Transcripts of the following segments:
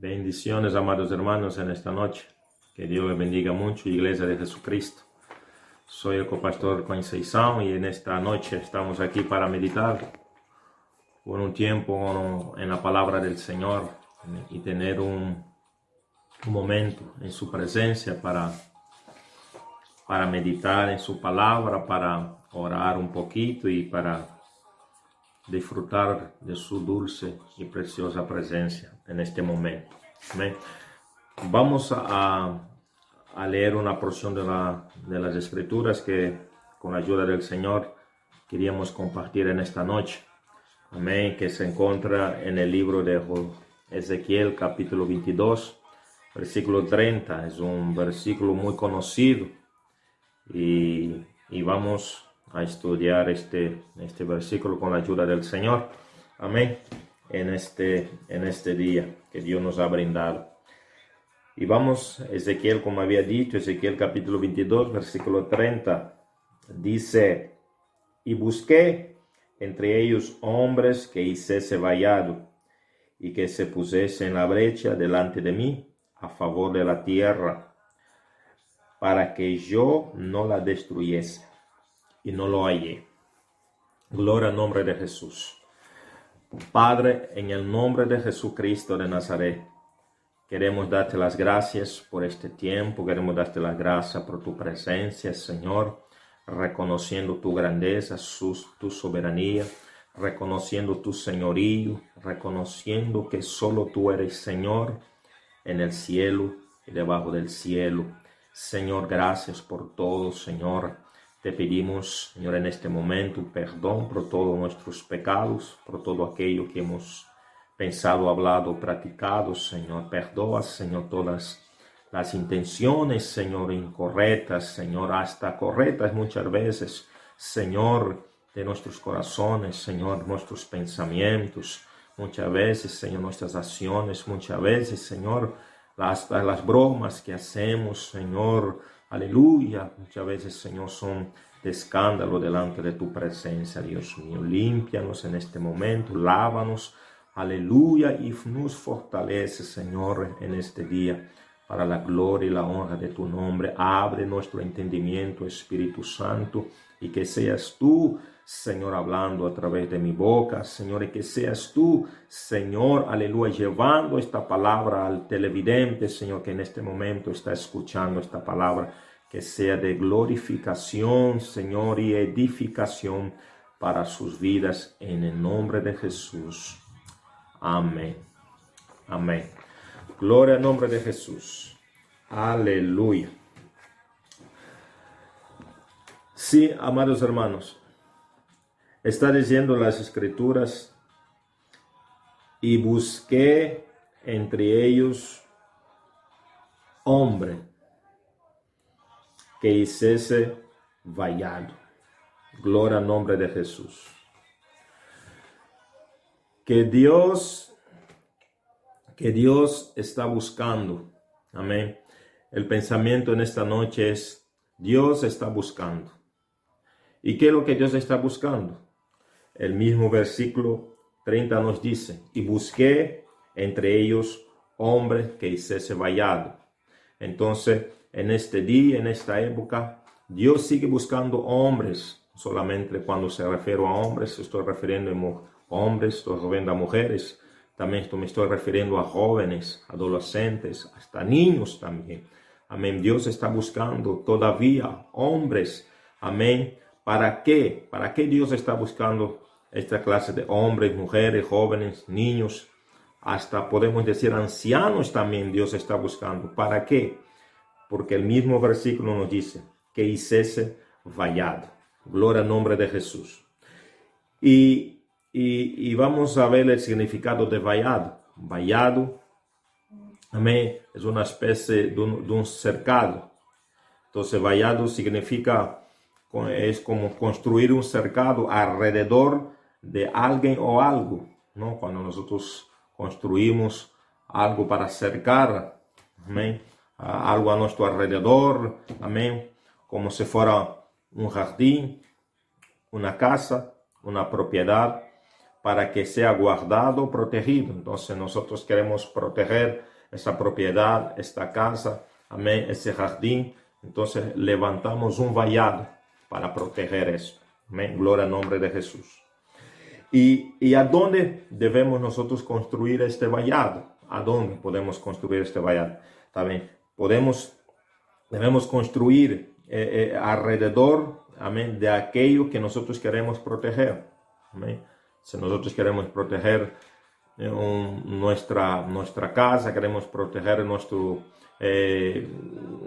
Bendiciones, amados hermanos, en esta noche. Que Dios les bendiga mucho, Iglesia de Jesucristo. Soy el copastor Conceição y en esta noche estamos aquí para meditar por un tiempo en la palabra del Señor y tener un, un momento en su presencia para, para meditar en su palabra, para orar un poquito y para disfrutar de su dulce y preciosa presencia en este momento. Vamos a, a, leer una porción de, la, de las escrituras que con la ayuda del Señor queríamos compartir en esta noche. Amén, que se encuentra en el libro de Ezequiel capítulo 22, versículo 30. Es un versículo muy conocido y, y vamos a estudiar este, este versículo con la ayuda del Señor. Amén. En este, en este día que Dios nos ha brindado. Y vamos, Ezequiel, como había dicho, Ezequiel capítulo 22, versículo 30, dice, y busqué entre ellos hombres que hiciese vallado y que se pusiese en la brecha delante de mí a favor de la tierra, para que yo no la destruyese y no lo hallé. Gloria al nombre de Jesús. Padre, en el nombre de Jesucristo de Nazaret, queremos darte las gracias por este tiempo, queremos darte las gracias por tu presencia, Señor, reconociendo tu grandeza, tu soberanía, reconociendo tu señorío, reconociendo que solo tú eres Señor en el cielo y debajo del cielo. Señor, gracias por todo, Señor. Te pedimos, Señor, en este momento perdón por todos nuestros pecados, por todo aquello que hemos pensado, hablado, practicado, Señor. Perdoa, Señor, todas las intenciones, Señor, incorrectas, Señor, hasta correctas muchas veces, Señor, de nuestros corazones, Señor, nuestros pensamientos, muchas veces, Señor, nuestras acciones, muchas veces, Señor, hasta las bromas que hacemos, Señor, Aleluya. Muchas veces, Señor, son de escándalo delante de tu presencia, Dios mío. Límpianos en este momento, lávanos. Aleluya. Y nos fortalece, Señor, en este día para la gloria y la honra de tu nombre. Abre nuestro entendimiento, Espíritu Santo, y que seas tú Señor, hablando a través de mi boca, Señor, y que seas tú, Señor, aleluya, llevando esta palabra al televidente, Señor, que en este momento está escuchando esta palabra, que sea de glorificación, Señor, y edificación para sus vidas, en el nombre de Jesús. Amén. Amén. Gloria al nombre de Jesús. Aleluya. Sí, amados hermanos, está diciendo las escrituras, y busqué entre ellos hombre que hiciese vallado. Gloria al nombre de Jesús. Que Dios, que Dios está buscando. Amén. El pensamiento en esta noche es, Dios está buscando. ¿Y qué es lo que Dios está buscando? El mismo versículo 30 nos dice, y busqué entre ellos hombres que hiciese vallado. Entonces, en este día, en esta época, Dios sigue buscando hombres. Solamente cuando se refiero a hombres, estoy refiriendo a hombres, estoy refiriendo a mujeres. También me estoy refiriendo a jóvenes, adolescentes, hasta niños también. Amén. Dios está buscando todavía hombres. Amén. ¿Para qué? ¿Para qué Dios está buscando esta clase de hombres, mujeres, jóvenes, niños, hasta podemos decir ancianos también Dios está buscando. ¿Para qué? Porque el mismo versículo nos dice que hiciese vallado. Gloria al nombre de Jesús. Y, y, vamos a ver el significado de vallado. Vallado, amén, es una especie de un, de un cercado. Entonces, vallado significa, es como construir un cercado alrededor de alguien o algo, ¿no? Cuando nosotros construimos algo para cercar, amén, algo a nuestro alrededor, amén, como si fuera un jardín, una casa, una propiedad, para que sea guardado, protegido. Entonces nosotros queremos proteger esa propiedad, esta casa, amén, ese jardín. Entonces levantamos un vallado para proteger eso. Amén, gloria al nombre de Jesús. ¿Y, ¿Y a dónde debemos nosotros construir este vallado? ¿A dónde podemos construir este vallado? También podemos, debemos construir eh, eh, alrededor, amén, de aquello que nosotros queremos proteger. Si nosotros queremos proteger eh, nuestra, nuestra casa, queremos proteger nuestro,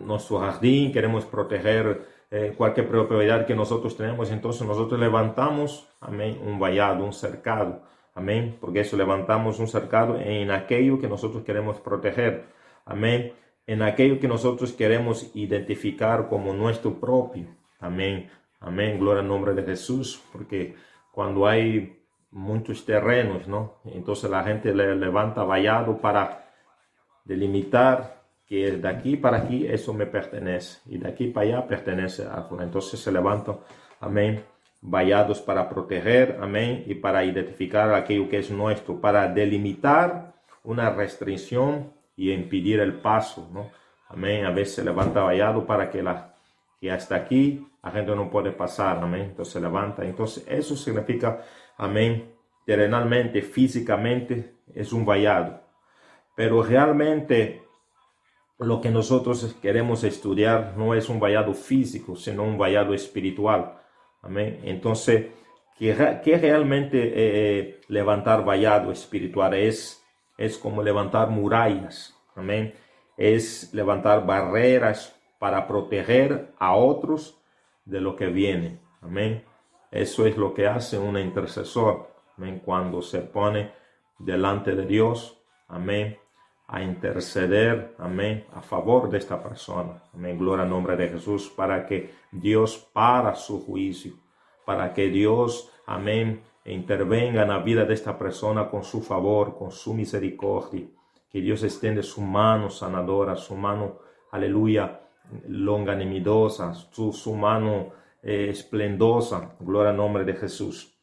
nuestro jardín, queremos proteger cualquier propiedad que nosotros tenemos, entonces nosotros levantamos, amén, un vallado, un cercado, amén, porque eso levantamos un cercado en aquello que nosotros queremos proteger, amén en aquello que nosotros queremos identificar como nuestro propio. Amén. Amén. Gloria al nombre de Jesús. Porque cuando hay muchos terrenos, ¿no? Entonces la gente le levanta vallado para delimitar que de aquí para aquí eso me pertenece y de aquí para allá pertenece a Entonces se levantan, amén, vallados para proteger, amén, y para identificar aquello que es nuestro, para delimitar una restricción y impedir el paso, ¿no? Amén. A veces se levanta vallado para que, la, que hasta aquí la gente no puede pasar, amén. Entonces se levanta. Entonces eso significa, amén, terrenalmente, físicamente es un vallado. Pero realmente lo que nosotros queremos estudiar no es un vallado físico, sino un vallado espiritual. Amén. Entonces, ¿qué, realmente eh, eh, levantar vallado espiritual es? es como levantar murallas, amén. Es levantar barreras para proteger a otros de lo que viene, amén. Eso es lo que hace un intercesor, amén, cuando se pone delante de Dios, amén, a interceder, amén, a favor de esta persona, amén, gloria al nombre de Jesús, para que Dios para su juicio, para que Dios, amén, intervenga en la vida de esta persona con su favor, con su misericordia. Que Dios extiende su mano sanadora, su mano, aleluya, longanimidosa, su, su mano eh, esplendosa, gloria al nombre de Jesús.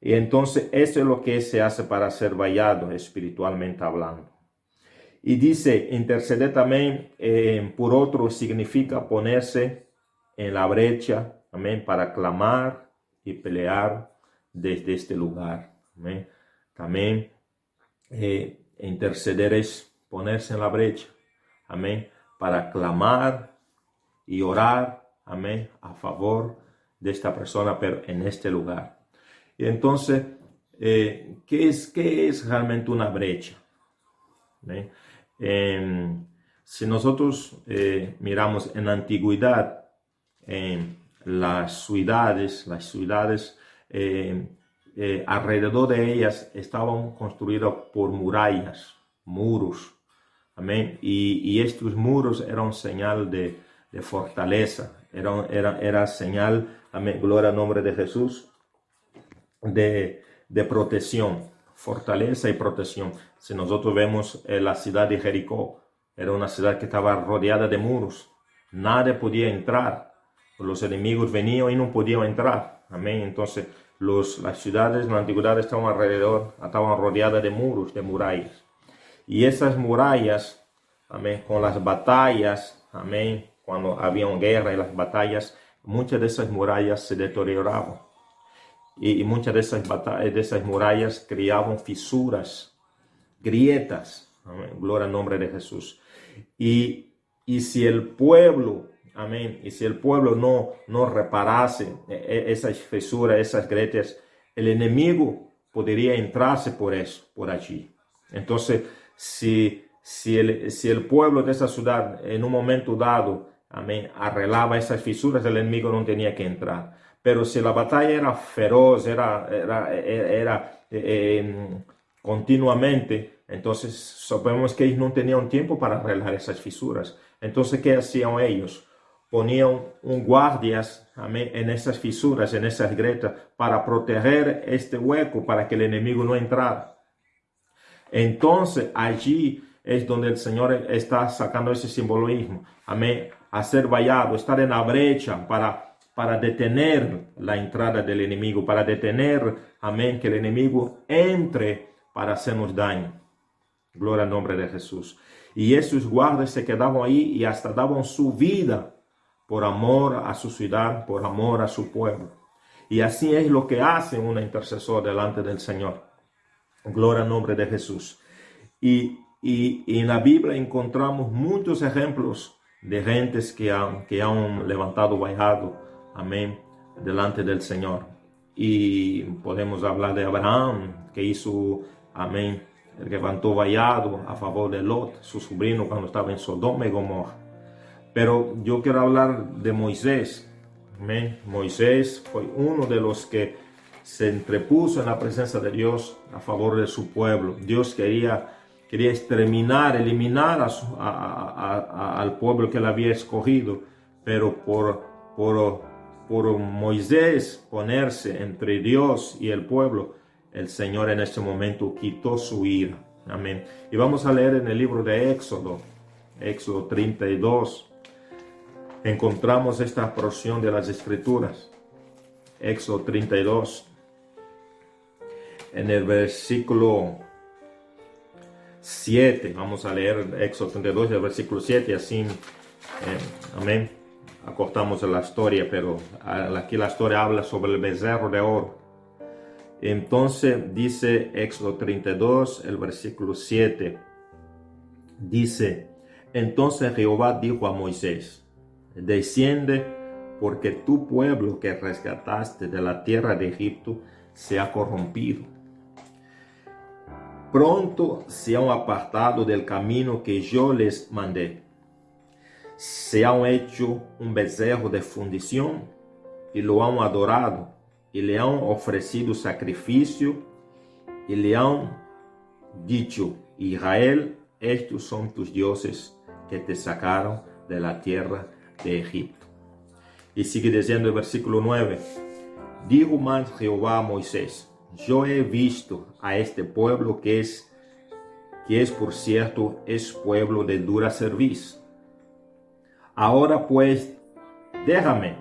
Y entonces eso es lo que se hace para ser vallado espiritualmente hablando. Y dice, interceder también eh, por otro significa ponerse en la brecha, amén, para clamar y pelear desde este lugar. También eh, interceder es ponerse en la brecha. Amén. Para clamar y orar. Amén. A favor de esta persona, pero en este lugar. Entonces, eh, ¿qué, es, ¿qué es realmente una brecha? Em, si nosotros eh, miramos en la antigüedad, en las ciudades, las ciudades eh, eh, alrededor de ellas estaban construidas por murallas, muros. Amén. Y, estos muros eran señal de, fortaleza, eran, era, era señal, amén, gloria al nombre de Jesús, de, protección, fortaleza y protección. Si nosotros vemos eh, la ciudad de Jericó, era una ciudad que estaba rodeada de muros, nadie podía entrar, los enemigos venían y no podían entrar. Amén. Entonces, los, las ciudades en la antigüedad estaban alrededor, estaban rodeadas de muros, de murallas. Y esas murallas, amén, con las batallas, amén, cuando había guerra y las batallas, muchas de esas murallas se deterioraban. Y, muchas de esas, esas murallas creaban fisuras, grietas. Gloria al nombre de Jesús. Y, y si el pueblo Amén. Y si el pueblo no, no reparase e, e, esas fisuras, esas grietas, el enemigo podría entrarse por eso, por allí. Entonces, si, si, el, si el pueblo de esa ciudad en un momento dado, amén, arreglaba esas fisuras, el enemigo no tenía que entrar. Pero si la batalla era feroz, era, era, era, eh, em, continuamente, entonces sabemos que ellos no tenían tiempo para arreglar esas fisuras. Entonces, ¿qué hacían ellos? ponían un guardias en esas fisuras, en esas grietas, para proteger este hueco, para que el enemigo no entrara. Entonces allí es donde el Señor está sacando ese simbolismo. Amén. Hacer vallado, estar en la brecha para, para detener la entrada del enemigo, para detener, amén, que el enemigo entre para hacernos daño. Gloria al nombre de Jesús. Y esos guardas se quedaban ahí y hasta daban su vida por amor a su ciudad, por amor a su pueblo. Y así es lo que hace un intercesor delante del Señor. Gloria al nombre de Jesús. Y, en la Biblia encontramos muchos ejemplos de gentes que han, que han levantado amén, delante del Señor. Y podemos hablar de Abraham, que hizo, amén, levantó vallado a favor de Lot, su sobrino, cuando estaba en Sodoma y Gomorra. Pero yo quiero hablar de Moisés. Amén. Moisés fue uno de los que se entrepuso en la presencia de Dios a favor de su pueblo. Dios quería, quería exterminar, eliminar al pueblo que él había escogido, pero por, por, por Moisés ponerse entre Dios y el pueblo, el Señor en este momento quitó su ira. Amén. Y vamos a leer en el libro de Éxodo, Éxodo 32. Encontramos esta porción de las Escrituras. Éxodo 32. En el versículo 7, vamos a leer Éxodo 32, el versículo 7, así, eh, amén. Acortamos la historia, pero aquí la historia habla sobre el becerro de oro. Entonces dice Éxodo 32, el versículo 7, dice, entonces Jehová dijo a Moisés, desciende porque tu pueblo que rescataste de la tierra de Egipto se ha corrompido. Pronto se han apartado del camino que yo les mandé. Se han hecho un becerro de fundición y lo han adorado y le han ofrecido sacrificio y le han dicho, Israel, estos son tus dioses que te sacaron de la tierra de Egipto. Y sigue diciendo el versículo 9, dijo más Jehová a Moisés, yo he visto a este pueblo que es, que es por cierto, es pueblo de dura servicio. Ahora pues, déjame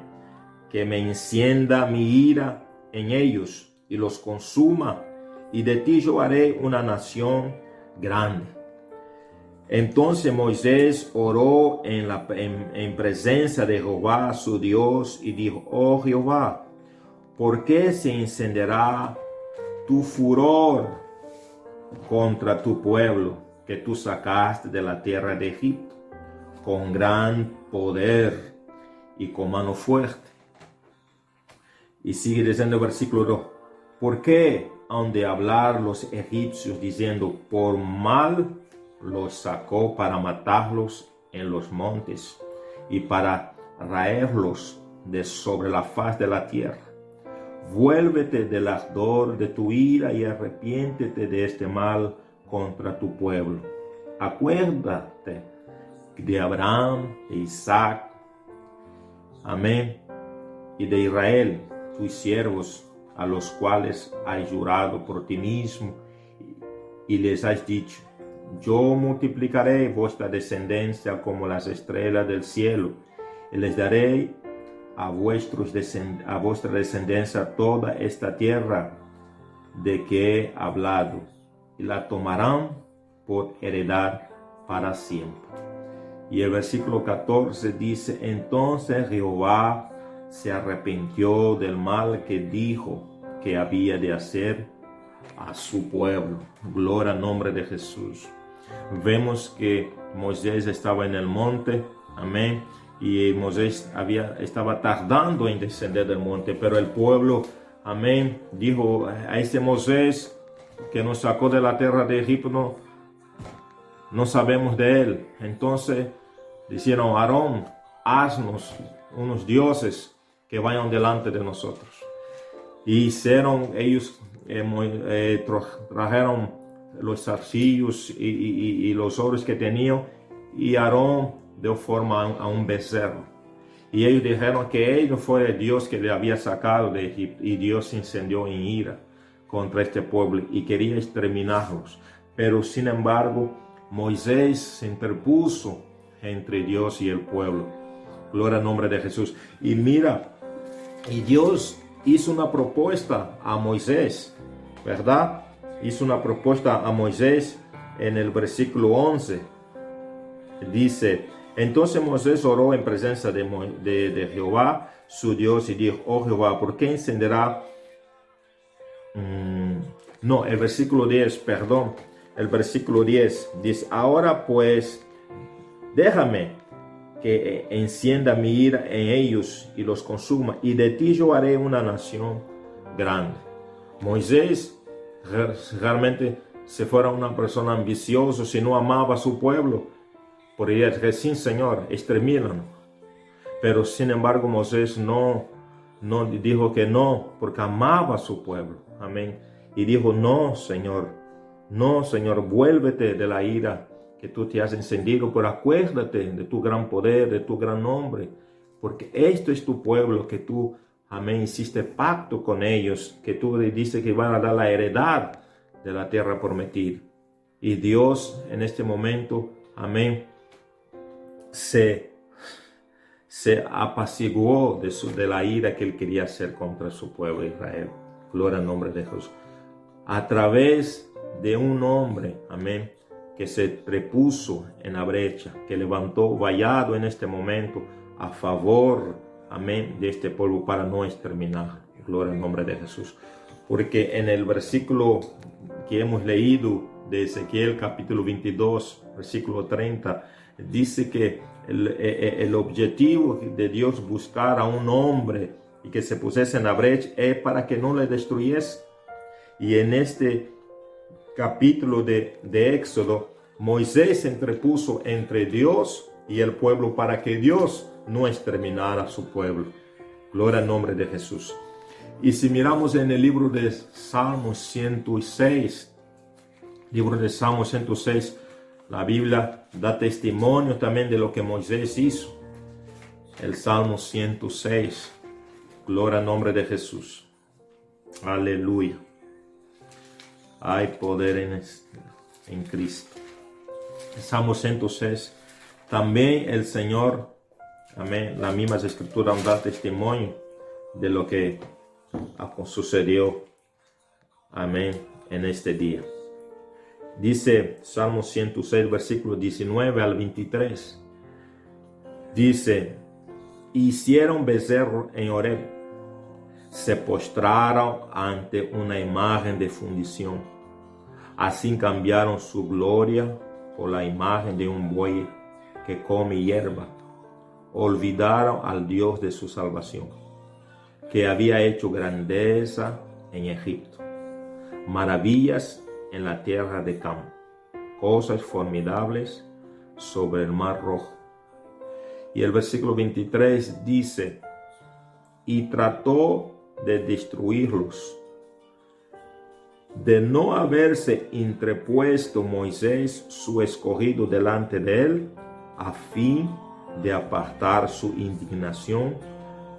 que me encienda mi ira en ellos y los consuma, y de ti yo haré una nación grande. Entonces Moisés oró en, la, en, presencia de Jehová su Dios y dijo, oh Jehová, ¿por qué se encenderá tu furor contra tu pueblo que tú sacaste de la tierra de Egipto con gran poder y con mano fuerte? Y sigue diciendo el versículo 2, ¿por qué han de hablar los egipcios diciendo, por mal los sacó para matarlos en los montes y para raerlos de sobre la faz de la tierra? Vuélvete del ardor de tu ira y arrepiéntete de este mal contra tu pueblo. Acuérdate de Abraham, de Isaac, amén, y de Israel tus siervos, a los cuales has jurado por ti mismo, y les has dicho, yo multiplicaré vuestra descendencia como las estrellas del cielo, y les daré a, vuestros vuestra descendencia toda esta tierra de que he hablado, y la tomarán por heredad para siempre. Y el versículo 14 dice, entonces Jehová se arrepintió del mal que dijo que había de hacer a su pueblo. Gloria al nombre de Jesús. Vemos que Moisés estaba en el monte, amén, y Moisés había, estaba tardando en descender del monte, pero el pueblo, amén, dijo a ese Moisés que nos sacó de la tierra de Egipto, no, sabemos de él. Entonces dijeron, Aarón, haznos unos dioses que vayan delante de nosotros. Y hicieron ellos, eh, eh, trajeron los zarcillos y, los oros que tenían y Aarón dio forma a un becerro. Y ellos dijeron que no fue el Dios que le había sacado de Egipto y Dios se encendió en ira contra este pueblo y quería exterminarlos. Pero sin embargo, Moisés se interpuso entre Dios y el pueblo. Gloria al nombre de Jesús. Y mira Y Dios hizo una propuesta a Moisés, ¿verdad? Hizo una propuesta a Moisés en el versículo 11. Dice, entonces Moisés oró en presencia de, de, Jehová, su Dios, y dijo, oh Jehová, ¿por qué encenderá? Mm, no, el versículo 10, perdón, el versículo 10 dice, ahora pues, déjame que encienda mi ira en ellos y los consuma, y de ti yo haré una nación grande. Moisés realmente se fuera una persona ambiciosa, si no amaba a su pueblo, podría decir, Señor, extermínalo. Pero sin embargo Moisés no, no dijo que no, porque amaba a su pueblo. Amén. Y dijo, no, Señor, no, Señor, vuélvete de la ira que tú te has encendido, pero acuérdate de tu gran poder, de tu gran nombre, porque esto es tu pueblo que tú, amén, hiciste pacto con ellos, que tú dices que van a dar la heredad de la tierra prometida. Y Dios en este momento, amén, se, se apaciguó de, su, de la ira que él quería hacer contra su pueblo Israel. Gloria al nombre de Jesús. A través de un hombre, amén, que se prepuso en la brecha, que levantó vallado en este momento a favor, amén, de este pueblo para no exterminar. Gloria al nombre de Jesús. Porque en el versículo que hemos leído de Ezequiel capítulo 22, versículo 30, dice que el, e, e, el, objetivo de Dios buscar a un hombre y que se pusiese en la brecha es para que no le destruyese. Y en este capítulo de, de Éxodo, Moisés se entrepuso entre Dios y el pueblo para que Dios no exterminara a su pueblo. Gloria al nombre de Jesús. Y si miramos en el libro de Salmos 106, libro de Salmos 106, la Biblia da testimonio también de lo que Moisés hizo. El Salmo 106, gloria al nombre de Jesús. Aleluya. Hay poder en, en Cristo. Salmo 106. También el Señor, amén, la misma escritura da testimonio de lo que sucedió, amén, en este día. Dice Salmo 106, versículo 19 al 23. Dice, hicieron becerro en Oreb se postraron ante una imagen de fundición. Así cambiaron su gloria por la imagen de un buey que come hierba. Olvidaron al Dios de su salvación, que había hecho grandeza en Egipto, maravillas en la tierra de Cam, cosas formidables sobre el mar rojo. Y el versículo 23 dice, y trató de destruirlos. De no haberse interpuesto Moisés, su escogido, delante de él, a fin de apartar su indignación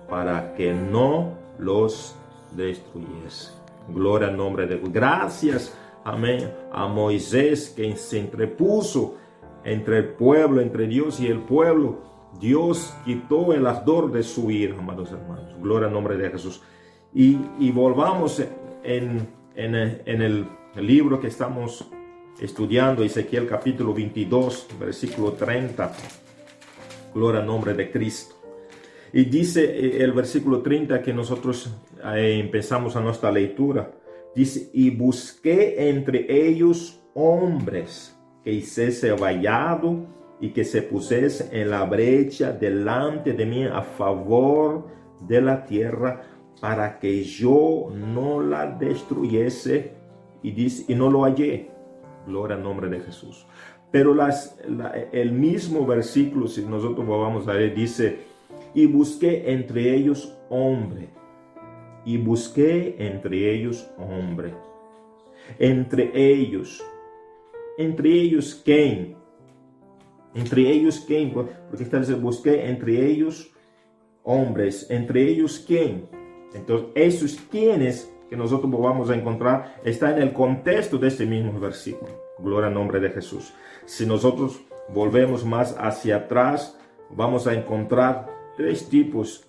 para que no los destruyese. Gloria al nombre de Dios. Gracias, amén, a Moisés que se entrepuso entre el pueblo, entre Dios y el pueblo. Dios quitó el ardor de su ira, amados hermanos. Gloria al nombre de Jesús. Y, volvamos en, el libro que estamos estudiando, Ezequiel capítulo 22, versículo 30. Gloria al nombre de Cristo. Y dice eh, el versículo 30 que nosotros eh, empezamos a nuestra lectura. Dice, y busqué entre ellos hombres que hiciese vallado y que se pusiese en la brecha delante de mí a favor de la tierra para que yo no la destruyese y, dice, y no lo hallé. Gloria al nombre de Jesús. Pero las, el mismo versículo, si nosotros vamos a ver, dice, y busqué entre ellos hombre, y busqué entre ellos hombre. Entre ellos, entre ellos quién? Entre ellos quién? Porque está diciendo, busqué entre ellos hombres, entre ellos quién? Entonces, esos quienes que nosotros vamos a encontrar está en el contexto de este mismo versículo. Gloria al nombre de Jesús. Si nosotros volvemos más hacia atrás, vamos a encontrar tres tipos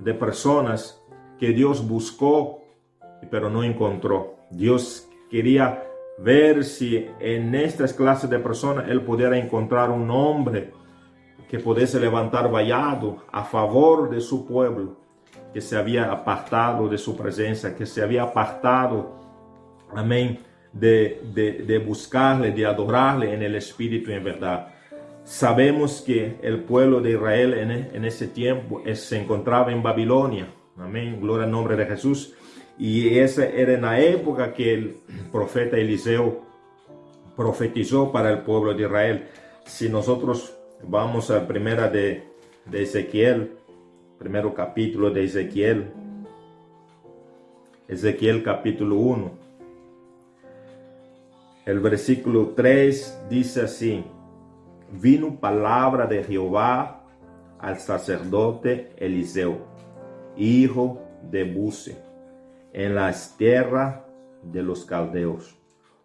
de personas que Dios buscó, pero no encontró. Dios quería ver si en estas clases de personas él pudiera encontrar un hombre que pudiese levantar vallado a favor de su pueblo, que se había apartado de su presencia, que se había apartado, amén, de, de, buscarle, de adorarle en el espíritu y en verdad. Sabemos que el pueblo de Israel en, en ese tiempo se encontraba en Babilonia. Amén. Gloria al nombre de Jesús. Y esa era en la época que el profeta Eliseo profetizó para el pueblo de Israel. Si nosotros vamos a primera de, de Ezequiel, primero capítulo de Ezequiel, Ezequiel capítulo 1, el versículo 3 dice así, vino palabra de Jehová al sacerdote Eliseo, hijo de Buse en las tierras de los caldeos,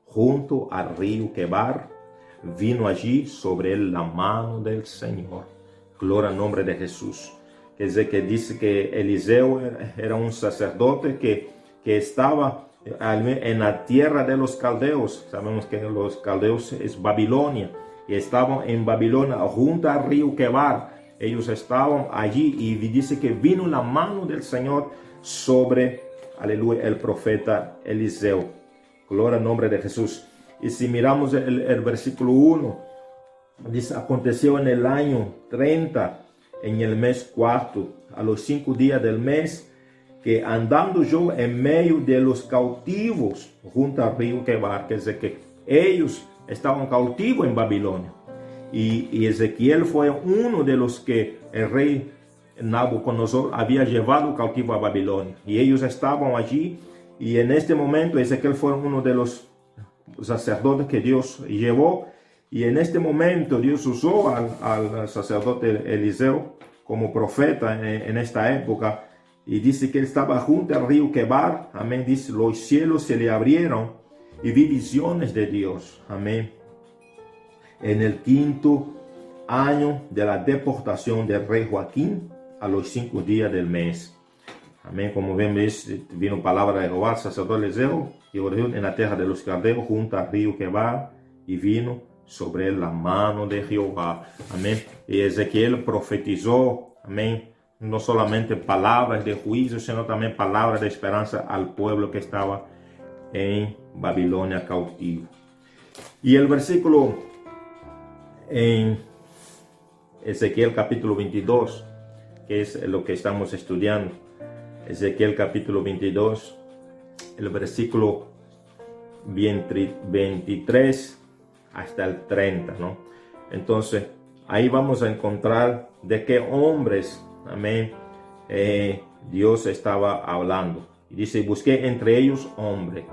junto al río Quebar, vino allí sobre él la mano del Señor. Gloria al nombre de Jesús. Que dice que Eliseo era un sacerdote que, que estaba en la tierra de los caldeos. Sabemos que los caldeos es Babilonia. Y estaban en Babilonia junto al río Quebar. Ellos estaban allí y dice que vino la mano del Señor sobre aleluya, el profeta Eliseo. Gloria al nombre de Jesús. Y si miramos el, versículo 1, dice, aconteció en el año 30, en el mes cuarto, a los cinco días del mes, que andando yo en medio de los cautivos junto al río Quebar, que que ellos estaban cautivos en Babilonia. Y, y Ezequiel fue uno de los que el rey Nabucodonosor había llevado cautivo a Babilonia. Y ellos estaban allí y en este momento Ezequiel fue uno de los sacerdotes que Dios llevó. Y en este momento Dios usó al, sacerdote Eliseo como profeta en, esta época. Y dice que él estaba junto al río Quebar. Amén. Dice, los cielos se le abrieron y vi visiones de Dios. Amén. En el quinto año de la deportación del rey Joaquín, a los cinco días del mes. Amén. Como vemos, vino palabra de Jehová, sacerdote Eliseo, y en la tierra de los caldeos, junto al río que va, y vino sobre la mano de Jehová. Amén. Y Ezequiel profetizó, amén, no solamente palabras de juicio, sino también palabras de esperanza al pueblo que estaba en Babilonia cautivo. Y el versículo en Ezequiel capítulo 22 es lo que estamos estudiando. Ezequiel capítulo 22, el versículo 23 hasta el 30, ¿no? Entonces, ahí vamos a encontrar de qué hombres, amén, eh, Dios estaba hablando. Y dice, busqué entre ellos hombre.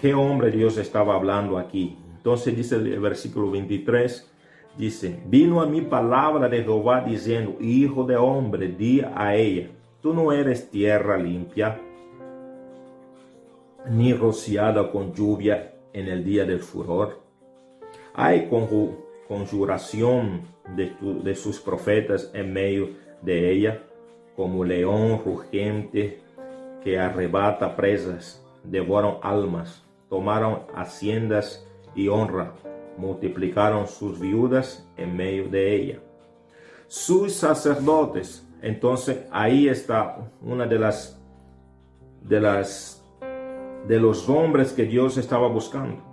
¿Qué hombre Dios estaba hablando aquí? Entonces dice el versículo 23, Dice, vino a mi palabra de Jehová diciendo, Hijo de hombre, di a ella, tú no eres tierra limpia, ni rociada con lluvia en el día del furor. Hay conjuración de, sus profetas en medio de ella, como león rugiente que arrebata presas, devoran almas, tomaron haciendas y honra multiplicaron sus viudas en medio de ella. Sus sacerdotes, entonces ahí está una de las de las de los hombres que Dios estaba buscando.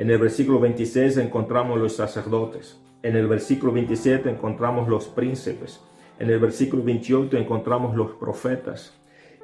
En el versículo 26 encontramos los sacerdotes. En el versículo 27 encontramos los príncipes. En el versículo 28 encontramos los profetas.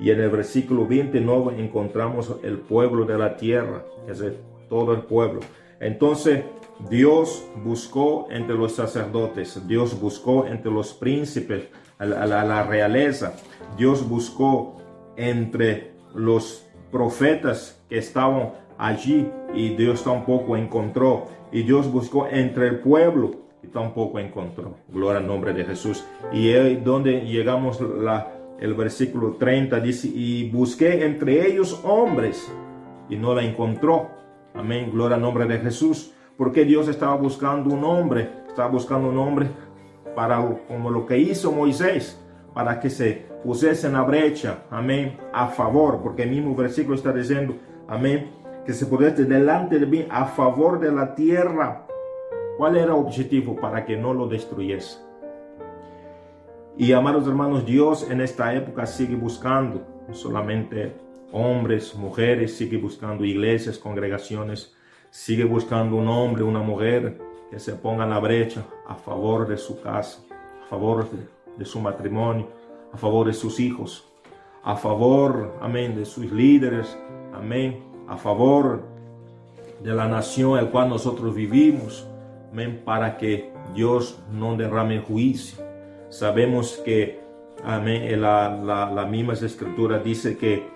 Y en el versículo 29 encontramos el pueblo de la tierra, es decir, todo el pueblo. Entonces, Dios buscó entre los sacerdotes, Dios buscó entre los príncipes, la, la, realeza, Dios buscó entre los profetas que estaban allí y Dios tampoco encontró. Y Dios buscó entre el pueblo y tampoco encontró. Gloria al nombre de Jesús. Y ahí donde llegamos la, el versículo 30 dice, y busqué entre ellos hombres y no la encontró. Amén. Gloria al nombre de Jesús porque Dios estaba buscando un hombre, estaba buscando un hombre para como lo que hizo Moisés, para que se pusiese en la brecha, amén, a favor, porque el mismo versículo está diciendo, amén, que se pudiese delante de mí a favor de la tierra. ¿Cuál era el objetivo? Para que no lo destruyese. Y amados hermanos, Dios en esta época sigue buscando solamente hombres, mujeres, sigue buscando iglesias, congregaciones, sigue buscando un hombre, una mujer que se ponga en la brecha a favor de su casa, a favor de, su matrimonio, a favor de sus hijos, a favor, amén, de sus líderes, amén, a favor de la nación en la cual nosotros vivimos, para que Dios no derrame juicio Sabemos que, amén, la, la, misma escritura dice que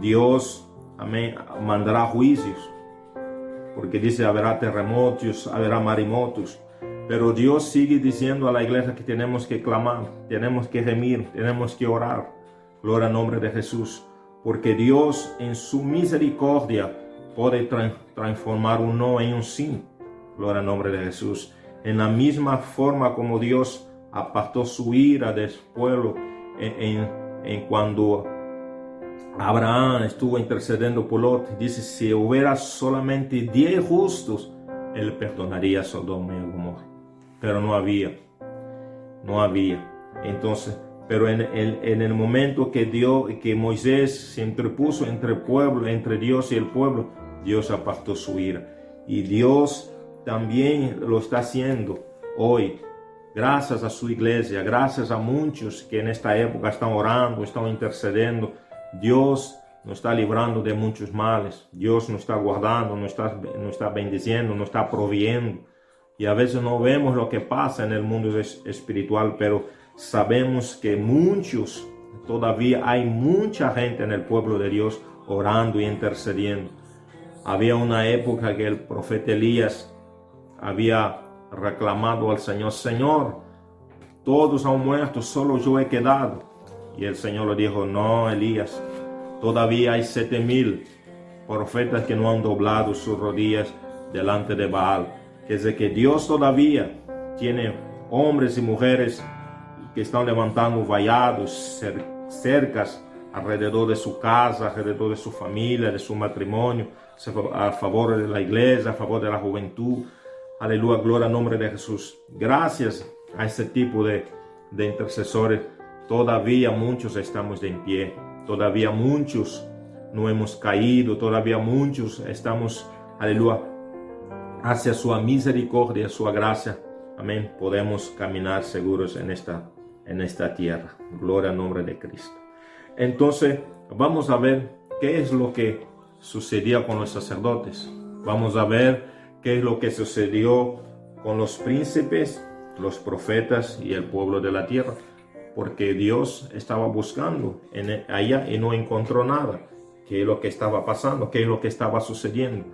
Dios, amén, mandará juicios. Porque dice, habrá terremotos, habrá marimotos. Pero Dios sigue diciendo a la iglesia que tenemos que clamar, tenemos que gemir, tenemos que orar. Gloria al nombre de Jesús. Porque Dios en su misericordia puede transformar un no en un sí. Gloria al nombre de Jesús. En la misma forma como Dios apartó su ira del pueblo en, cuando Abraham estuvo intercediendo por Lot. Dice, si hubiera solamente diez justos, él perdonaría a Sodoma y Gomorra. Pero no había, no había. Entonces, pero en, en, el momento que Dios, que Moisés se interpuso entre el pueblo, entre Dios y el pueblo, Dios apartó su ira. Y Dios también lo está haciendo hoy Graças a sua igreja, graças a muitos que nesta época estão orando, estão intercedendo, Deus nos está livrando de muitos males, Deus nos está guardando, nos está, nos está bendiciendo, nos está proveyendo. E a vezes não vemos o que passa no mundo espiritual, pero sabemos que muitos, todavía há muita gente no povo de Deus orando e intercediendo. Havia uma época que o profeta Elías havia reclamado al Señor, Señor, todos han muerto, solo yo he quedado. Y el Señor le dijo, no, Elías, todavía hay siete mil profetas que no han doblado sus rodillas delante de Baal. Es de que Dios todavía tiene hombres y mujeres que están levantando vallados, cercas alrededor de su casa, alrededor de su familia, de su matrimonio, a favor de la iglesia, a favor de la juventud, Aleluya, gloria al nombre de Jesús. Gracias a este tipo de, de intercesores, todavía muchos estamos de pie, todavía muchos no hemos caído, todavía muchos estamos, aleluya, hacia su misericordia, su gracia. Amén. Podemos caminar seguros en esta, en esta tierra. Gloria al nombre de Cristo. Entonces, vamos a ver qué es lo que sucedía con los sacerdotes. Vamos a ver qué es lo que sucedió con los príncipes, los profetas y el pueblo de la tierra, porque Dios estaba buscando en e, allá y no encontró nada. ¿Qué es lo que estaba pasando? ¿Qué es lo que estaba sucediendo?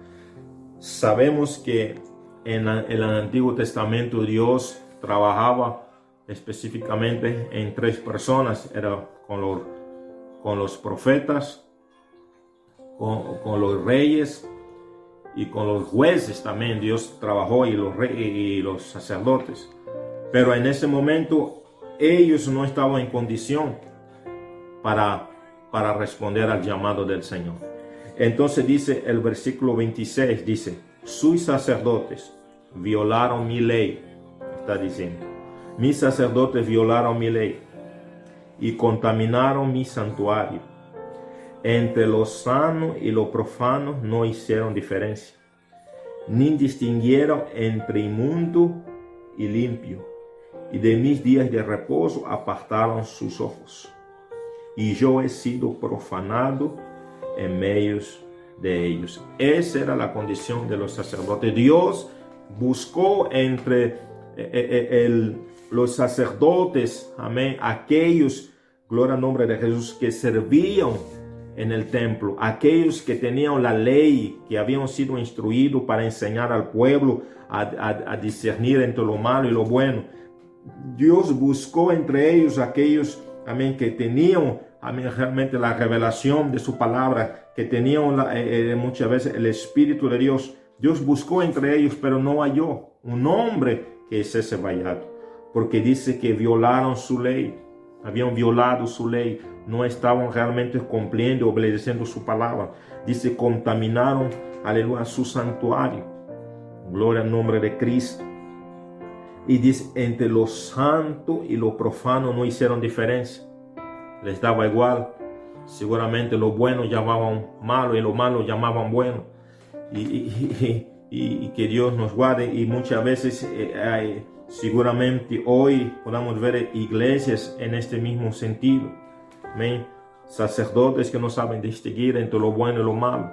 Sabemos que en, el Antiguo Testamento Dios trabajaba específicamente en tres personas, era con los, con los profetas, con, con los reyes y con los jueces también Dios trabajó y los, y los sacerdotes. Pero en ese momento ellos no estaban en condición para, para responder al llamado del Señor. Entonces dice el versículo 26, dice, sus sacerdotes violaron mi ley, está diciendo, mis sacerdotes violaron mi ley y contaminaron mi santuario entre lo sano y lo profano no hicieron diferencia, ni distinguieron entre inmundo y limpio, y de mis días de reposo apartaron sus ojos. Y yo he sido profanado en medio de ellos. Esa era la condición de los sacerdotes. Dios buscó entre eh, eh, eh, los sacerdotes, amén, aquellos, gloria al nombre de Jesús, que servían en el templo, aquellos que tenían la ley, que habían sido instruidos para enseñar al pueblo a, discernir entre lo malo y lo bueno. Dios buscó entre ellos aquellos, amén, que tenían, amén, realmente la revelación de su palabra, que tenían eh, eh, muchas veces el Espíritu de Dios. Dios buscó entre ellos, pero no halló un hombre que es ese vallado, porque dice que violaron su ley, habían violado su ley, no estaban realmente cumpliendo, obedeciendo su palabra. Dice, contaminaron, aleluya, su santuario. Gloria al nombre de Cristo. Y dice, entre lo santo y lo profano no hicieron diferencia. Les daba igual. Seguramente lo bueno llamaban malo y lo malo llamaban bueno. Y, que Dios nos guarde. Y muchas veces eh, seguramente hoy podamos ver iglesias en este mismo sentido. Amén. Sacerdotes que no saben distinguir entre lo bueno y lo malo.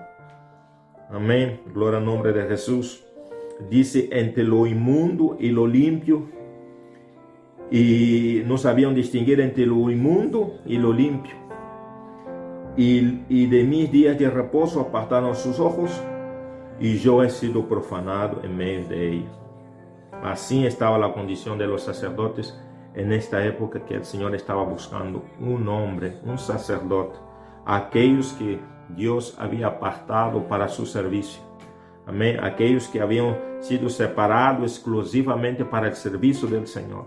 Amén. Gloria al nombre de Jesús dice entre lo inmundo y lo limpio, y no sabían distinguir entre lo inmundo y lo limpio. Y, de mis días de reposo apartaron sus ojos, y yo he sido profanado en medio de ellos. Así estaba la condición de los sacerdotes en esta época que el Señor estaba buscando un hombre, un sacerdote, aquellos que Dios había apartado para su servicio. Amém? Aqueles que haviam sido separados exclusivamente para o serviço do Senhor.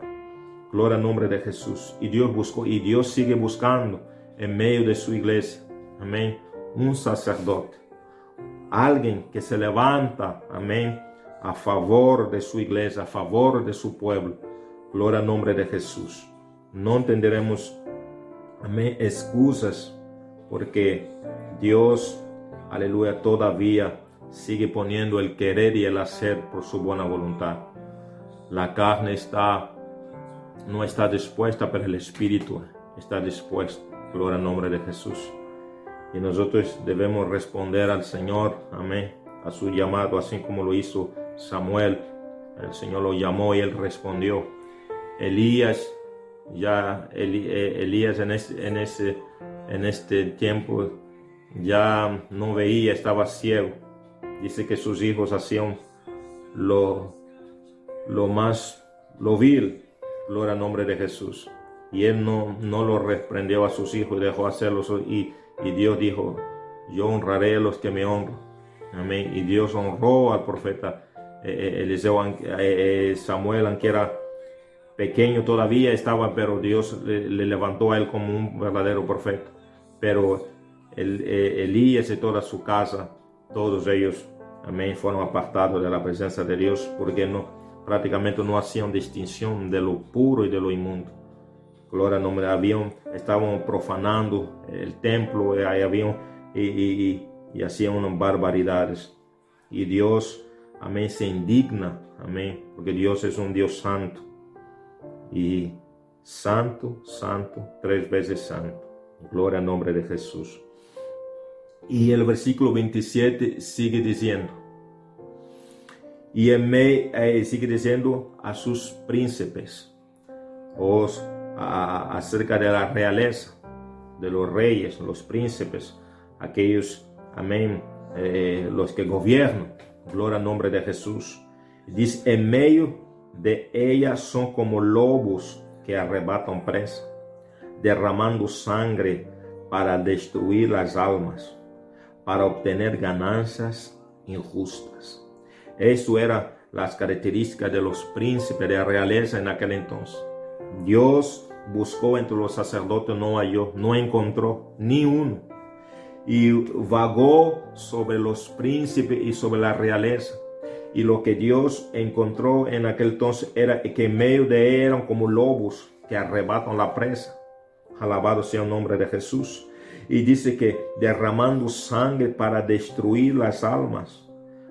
Glória ao nome de Jesus. E Deus buscou e Deus sigue buscando em meio de sua igreja. Amém? Um sacerdote. Alguém que se levanta, amém, a favor de sua igreja, a favor de seu povo. Glória ao nome de Jesus. Não entenderemos, amém, excusas, porque Deus, aleluia, todavia sigue poniendo el querer y el hacer por su buena voluntad. La carne está, no está dispuesta, pero el espíritu está dispuesto. Gloria al nombre de Jesús. Y nosotros debemos responder al Señor, amén, a su llamado, así como lo hizo Samuel. El Señor lo llamó y él respondió. Elías, ya eh, Elías en este, en, en este tiempo ya no veía, estaba ciego dice que sus hijos hacían lo, lo más, lo vil, gloria al nombre de Jesús. Y él no, no lo reprendió a sus hijos dejó hacerlo. Y, y Dios dijo, yo honraré a los que me honran. Amén. Y Dios honró al profeta Eliseo, eh, Samuel, aunque era pequeño todavía estaba, pero Dios le, levantó a él como un verdadero profeta. Pero el, Elías y toda su casa todos ellos, amén, fueron apartados de la presencia de Dios porque no, prácticamente no hacían distinción de lo puro y de lo inmundo. Gloria al nombre, habían, estaban profanando el templo y, habían, y, y, hacían unas barbaridades. Y Dios, amén, se indigna, amén, porque Dios es un Dios santo. Y santo, santo, tres veces santo. Gloria al nombre de Jesús. Y el versículo 27 sigue diciendo, y en eh, sigue diciendo a sus príncipes, os, acerca de la realeza, de los reyes, los príncipes, aquellos, amén, eh, los que gobiernan, gloria al nombre de Jesús. Dice, en medio de ellas son como lobos que arrebatan presa, derramando sangre para destruir las almas para obtener ganancias injustas. Eso era las características de los príncipes de la realeza en aquel entonces. Dios buscó entre los sacerdotes, no halló, no encontró ni uno. Y vagó sobre los príncipes y sobre la realeza. Y lo que Dios encontró en aquel entonces era que en medio de él eran como lobos que arrebatan la presa. Alabado sea el nombre de Jesús y dice que derramando sangre para destruir las almas.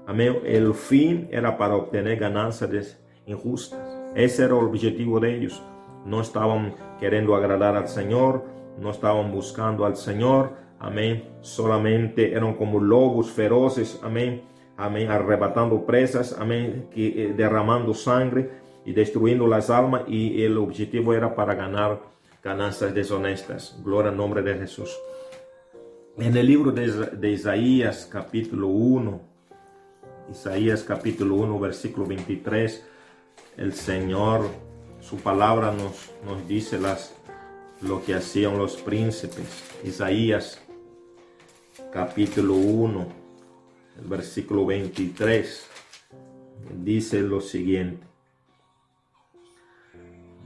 Amén. El fin era para obtener ganancias injustas. Ese era el objetivo de ellos. No estaban queriendo agradar al Señor, no estaban buscando al Señor. Amén. Solamente eran como lobos feroces. Amén. Amén. Arrebatando presas. Amén. Eh, derramando sangre y destruyendo las almas. Y el objetivo era para ganar ganancias deshonestas. Gloria al nombre de Jesús. En el libro de, Isaías capítulo 1, Isaías capítulo 1 versículo 23, el Señor, su palabra nos, nos dice las, lo que hacían los príncipes. Isaías capítulo 1, el versículo 23, dice lo siguiente.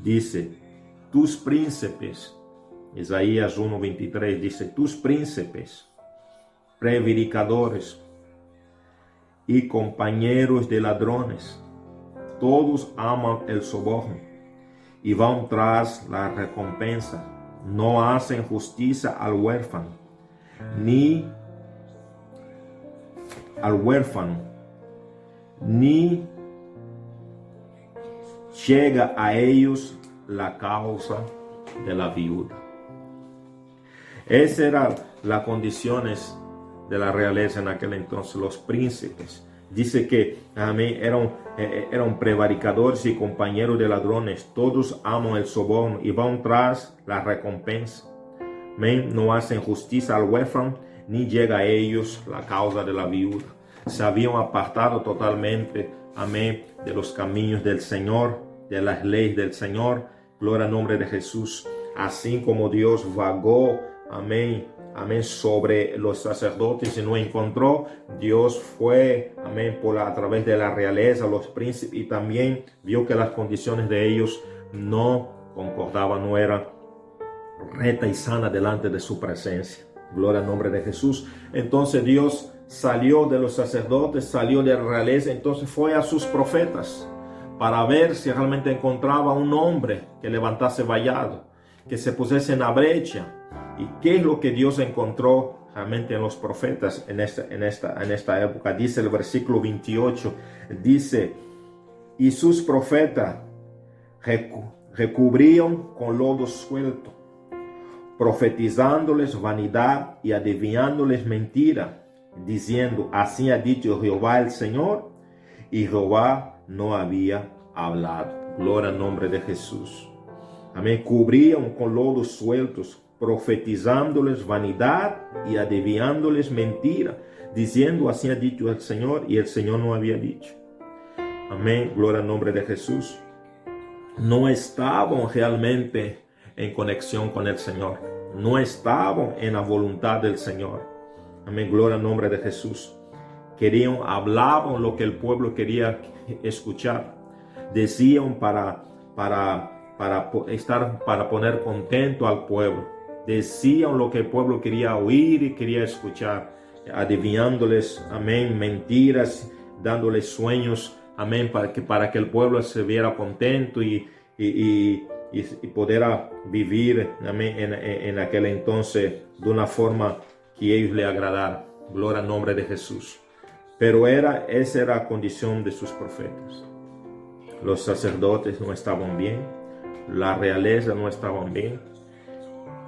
Dice, tus príncipes Isaías 1:23 dice, tus príncipes, prevaricadores y compañeros de ladrones, todos aman el soborno y van tras la recompensa. No hacen justicia al huérfano, ni al huérfano, ni llega a ellos la causa de la viuda. Esas eran las condiciones de la realeza en aquel entonces, los príncipes. Dice que amén, eran, eh, eh, eran prevaricadores y compañeros de ladrones. Todos aman el soborno y van tras la recompensa. Amén, no hacen justicia al huérfano, ni llega a ellos la causa de la viuda. Se habían apartado totalmente, amén, de los caminos del Señor, de las leyes del Señor. Gloria al nombre de Jesús. Así como Dios vagó, amén, amén, sobre los sacerdotes y no encontró, Dios fue, amén, por a través de la realeza, los príncipes, y también vio que las condiciones de ellos no concordaban, no eran reta y sana delante de su presencia. Gloria al nombre de Jesús. Entonces Dios salió de los sacerdotes, salió de la realeza, entonces fue a sus profetas para ver si realmente encontraba un hombre que levantase vallado, que se pusiese en la brecha ¿Y qué es lo que Dios encontró realmente en los profetas en esta, en esta, en esta época? Dice el versículo 28, dice, y sus profetas recubrían con lodo suelto, profetizándoles vanidad y adivinándoles mentira, diciendo, así ha dicho Jehová el Señor, y Jehová no había hablado. Gloria al nombre de Jesús. Amén. Cubrían con lodos sueltos, profetizándoles vanidad y adivinándoles mentira, diciendo así ha dicho el Señor y el Señor no había dicho. Amén, gloria al nombre de Jesús. No estaban realmente en conexión con el Señor, no estaban en la voluntad del Señor. Amén, gloria al nombre de Jesús. Querían, hablaban lo que el pueblo quería escuchar. Decían para, para, para estar, para poner contento al pueblo decían lo que el pueblo quería oír y quería escuchar, adivinándoles, amén, mentiras, dándoles sueños, amén, para que, para que el pueblo se viera contento y, y, y, poder vivir, amén, en, en, aquel entonces de una forma que ellos le agradara. Gloria al nombre de Jesús. Pero era, esa era la condición de sus profetas. Los sacerdotes no estaban bien, la realeza no estaban bien,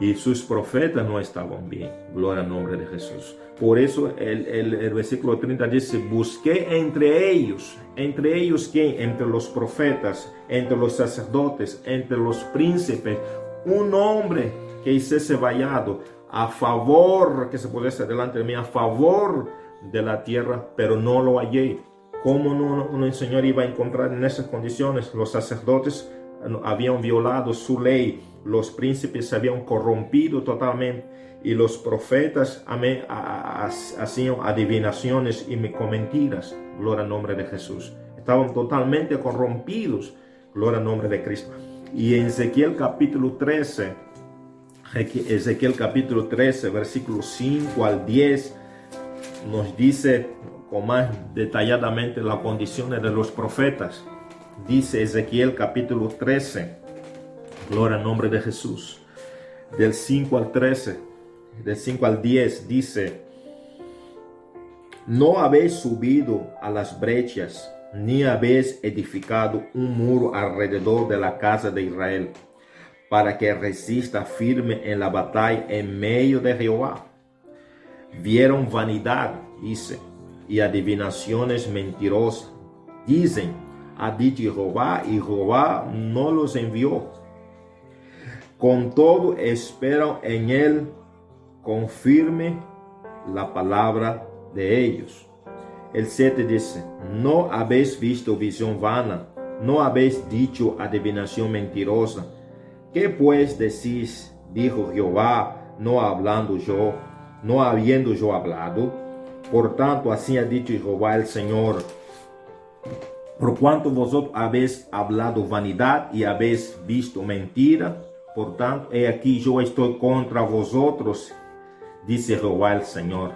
y sus profetas no estaban bien. Gloria al nombre de Jesús. Por eso el, el, versículo 30 dice, busqué entre ellos, entre ellos quién, entre los profetas, entre los sacerdotes, entre los príncipes, un hombre que hiciese vallado a favor, que se pudiese delante de mí, a favor de la tierra, pero no lo hallé. ¿Cómo no, un Señor iba a encontrar en esas condiciones? Los sacerdotes habían violado su ley, los príncipes se habían corrompido totalmente y los profetas hacían adivinaciones y mentiras. Gloria al nombre de Jesús. Estaban totalmente corrompidos. Gloria al nombre de Cristo. Y en Ezequiel capítulo 13, Ezequiel capítulo 13, versículo 5 al 10, nos dice con más detalladamente las condiciones de los profetas. Dice Ezequiel capítulo 13, gloria al nombre de Jesús, del 5 al 13, del 5 al 10, dice, no habéis subido a las brechas, ni habéis edificado un muro alrededor de la casa de Israel, para que resista firme en la batalla en medio de Jehová. Vieron vanidad, dice, y adivinaciones mentirosas. Dicen, ha dicho Jehová y Jehová no los envió. Con todo espero en él, confirme la palabra de ellos. El 7 dice, no habéis visto visión vana, no habéis dicho adivinación mentirosa. ¿Qué pues decís? Dijo Jehová, no hablando yo, no habiendo yo hablado. Por tanto, así ha dicho Jehová el Señor por cuanto vosotros habéis hablado vanidad y habéis visto mentira, Por tanto, he aquí yo estoy contra vosotros, dice Jehová el Señor.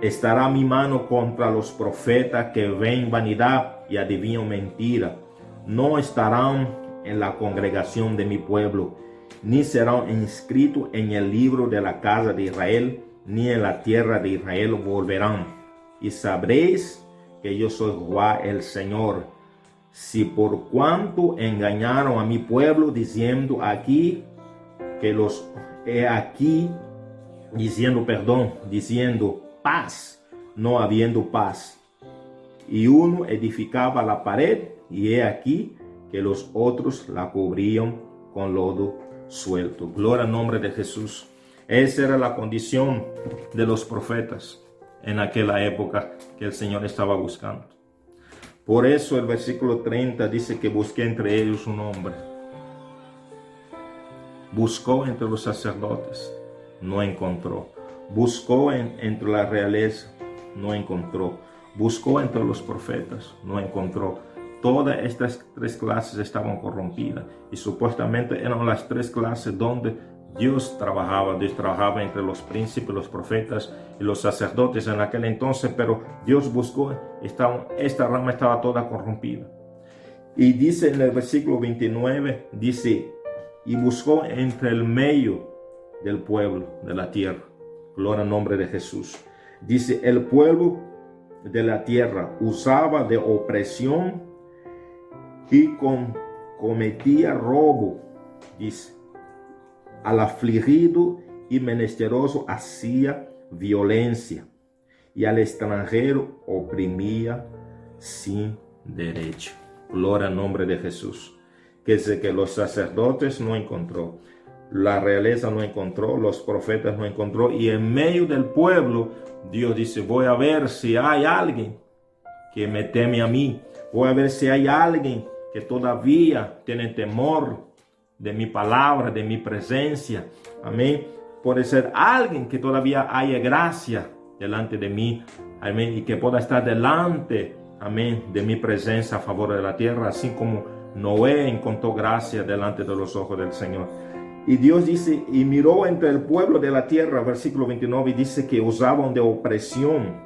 Estará mi mano contra los profetas que ven vanidad y adivinan mentira. No estarán en la congregación de mi pueblo, ni serán inscritos en el libro de la casa de Israel, ni en la tierra de Israel volverán. Y sabréis que yo soy Jehová el Señor. Si por cuanto engañaron a mi pueblo diciendo aquí que los he aquí, diciendo perdón, diciendo paz, no habiendo paz. Y uno edificaba la pared y he aquí que los otros la cubrían con lodo suelto. Gloria al nombre de Jesús. Esa era la condición de los profetas en aquella época que el Señor estaba buscando. Por eso el versículo 30 dice que busqué entre ellos un hombre. Buscó entre los sacerdotes, no encontró. Buscó entre la realeza, no encontró. Buscó entre los profetas, no encontró. Todas estas tres clases estaban corrompidas y supuestamente eran las tres clases donde Dios trabajaba, Dios trabajaba entre los príncipes, los profetas y los sacerdotes en aquel entonces, pero Dios buscó, esta, rama estaba toda corrompida. Y dice en el versículo 29, dice, y buscó entre el medio del pueblo, de la tierra. Gloria al nombre de Jesús. Dice, el pueblo de la tierra usaba de opresión y cometía robo, dice al afligido y menesteroso hacía violencia y al extranjero oprimía sin derecho. Gloria al nombre de Jesús. Que sé que los sacerdotes no encontró, la realeza no encontró, los profetas no encontró y en medio del pueblo Dios dice, voy a ver si hay alguien que me teme a mí, voy a ver si hay alguien que todavía tiene temor de mi palabra, de mi presencia. Amén. Puede ser alguien que todavía haya gracia delante de mí. Amén. Y que pueda estar delante, amén, de mi presencia a favor de la tierra, así como Noé encontró gracia delante de los ojos del Señor. Y Dios dice, y miró entre el pueblo de la tierra, versículo 29, y dice que usaban de opresión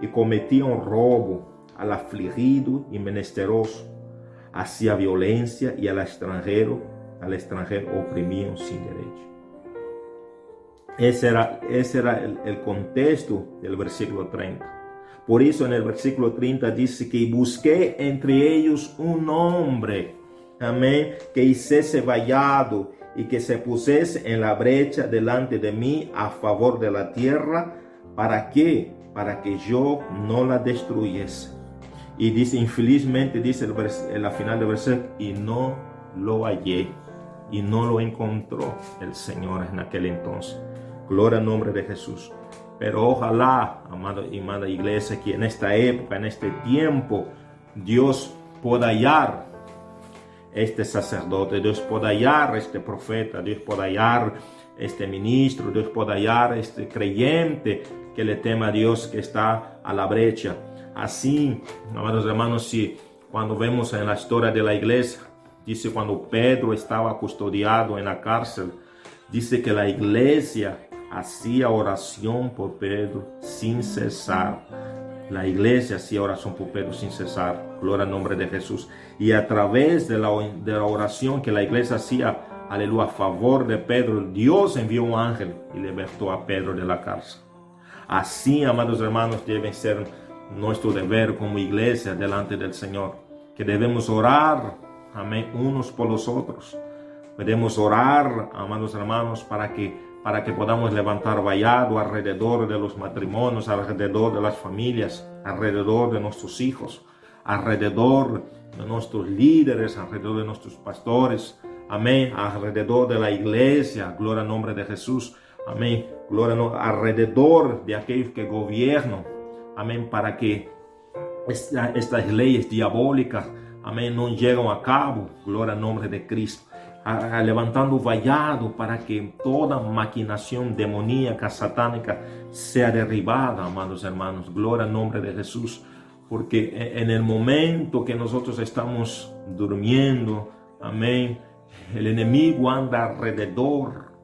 y cometían robo al afligido y menesteroso, hacía violencia y al extranjero al extranjero oprimido sin derecho. Ese era, ese era el, el, contexto del versículo 30. Por eso en el versículo 30 dice que busqué entre ellos un hombre, amén, que hiciese vallado y que se pusiese en la brecha delante de mí a favor de la tierra, ¿para qué? Para que yo no la destruyese. Y dice, infelizmente, dice el, en la final del versículo, y no lo hallé y no lo encontró el Señor en aquel entonces. Gloria al nombre de Jesús. Pero ojalá, amado y amada iglesia, que en esta época, en este tiempo, Dios pueda hallar este sacerdote, Dios pueda hallar este profeta, Dios pueda hallar este ministro, Dios pueda hallar este creyente que le tema a Dios que está a la brecha. Así, amados hermanos, si cuando vemos en la historia de la iglesia, Dice cuando Pedro estaba custodiado en la cárcel, dice que la iglesia hacía oración por Pedro sin cesar. La iglesia hacía oración por Pedro sin cesar. Gloria al nombre de Jesús. Y a través de la, de la oración que la iglesia hacía, aleluya, a favor de Pedro, Dios envió un ángel y libertó a Pedro de la cárcel. Así, amados hermanos, debe ser nuestro deber como iglesia delante del Señor, que debemos orar amén, unos por los otros. Podemos orar, amados hermanos, para que, para que podamos levantar vallado alrededor de los matrimonios, alrededor de las familias, alrededor de nuestros hijos, alrededor de nuestros líderes, alrededor de nuestros pastores, amén, alrededor de la iglesia, gloria al nombre de Jesús, amén, gloria alrededor de aquellos que gobiernan, amén, para que estas leyes diabólicas amén, no llegan a cabo, gloria al nombre de Cristo, levantando vallado para que toda maquinación demoníaca, satánica, sea derribada, amados hermanos, gloria al nombre de Jesús, porque en el momento que nosotros estamos durmiendo, amén, El enemigo anda alrededor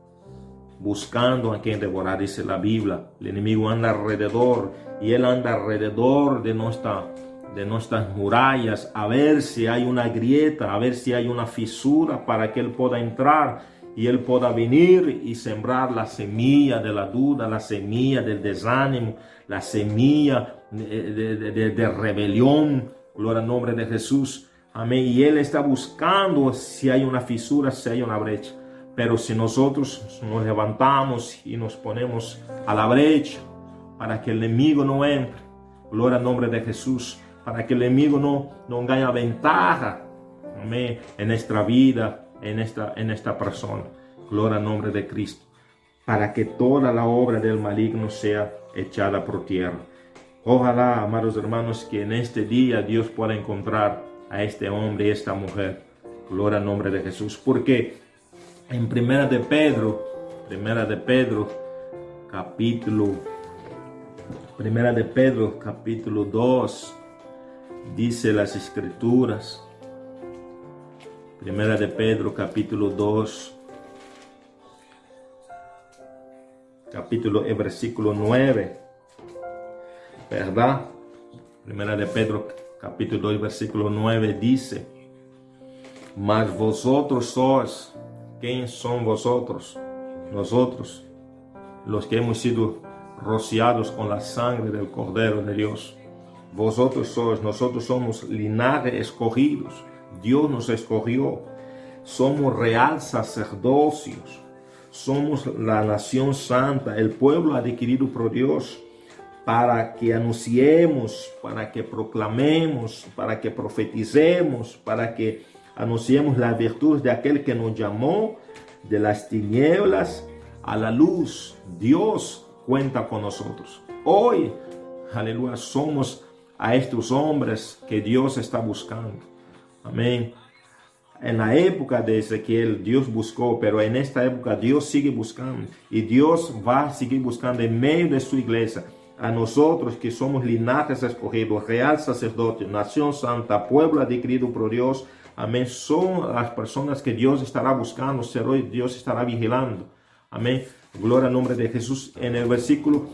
buscando a quien devorar, dice la Biblia. El enemigo anda alrededor y él anda alrededor de, nuestra, de nuestras murallas a ver si hay una grieta, a ver si hay una fisura para que él pueda entrar y él pueda venir y sembrar la semilla de la duda, la semilla del desánimo, la semilla de, de rebelión. Gloria al nombre de Jesús. Amén. Y Él está buscando si hay una fisura, si hay una brecha. Pero si nosotros nos levantamos y nos ponemos a la brecha para que el enemigo no entre, gloria al nombre de Jesús, para que el enemigo no, no gane ventaja en nuestra vida, en esta, en esta persona. Gloria al nombre de Cristo. Para que toda la obra del maligno sea echada por tierra. Ojalá, amados hermanos, que en este día Dios pueda encontrar a este hombre y esta mujer. Gloria al nombre de Jesús. Porque en Primera de Pedro, Primera de Pedro, capítulo, Primera de Pedro, capítulo 2, dice las escrituras, Primera de Pedro, capítulo 2, capítulo, el versículo 9, ¿verdad? Primera de Pedro, capítulo 2, versículo 9, dice, mas vosotros sois ¿Quién son vosotros? Nosotros, los que hemos sido rociados con la sangre del Cordero de Dios. Vosotros sois, nosotros somos linaje escogidos. Dios nos escogió. Somos real sacerdocios. Somos la nación santa, el pueblo adquirido por Dios para que anunciemos, para que proclamemos, para que profeticemos, para que anunciemos la virtud de aquel que nos llamó de las tinieblas a la luz. Dios cuenta con nosotros. Hoy, aleluya, somos a estos hombres que Dios está buscando. Amén. En la época de Ezequiel Dios buscó, pero en esta época Dios sigue buscando y Dios va a seguir buscando en medio de su iglesia a nosotros que somos linajes escogidos, real sacerdote, nación santa, pueblo adquirido por Dios, Amén. Son las personas que Dios estará buscando, Dios estará vigilando. Amén. Gloria al nombre de Jesús. En el versículo,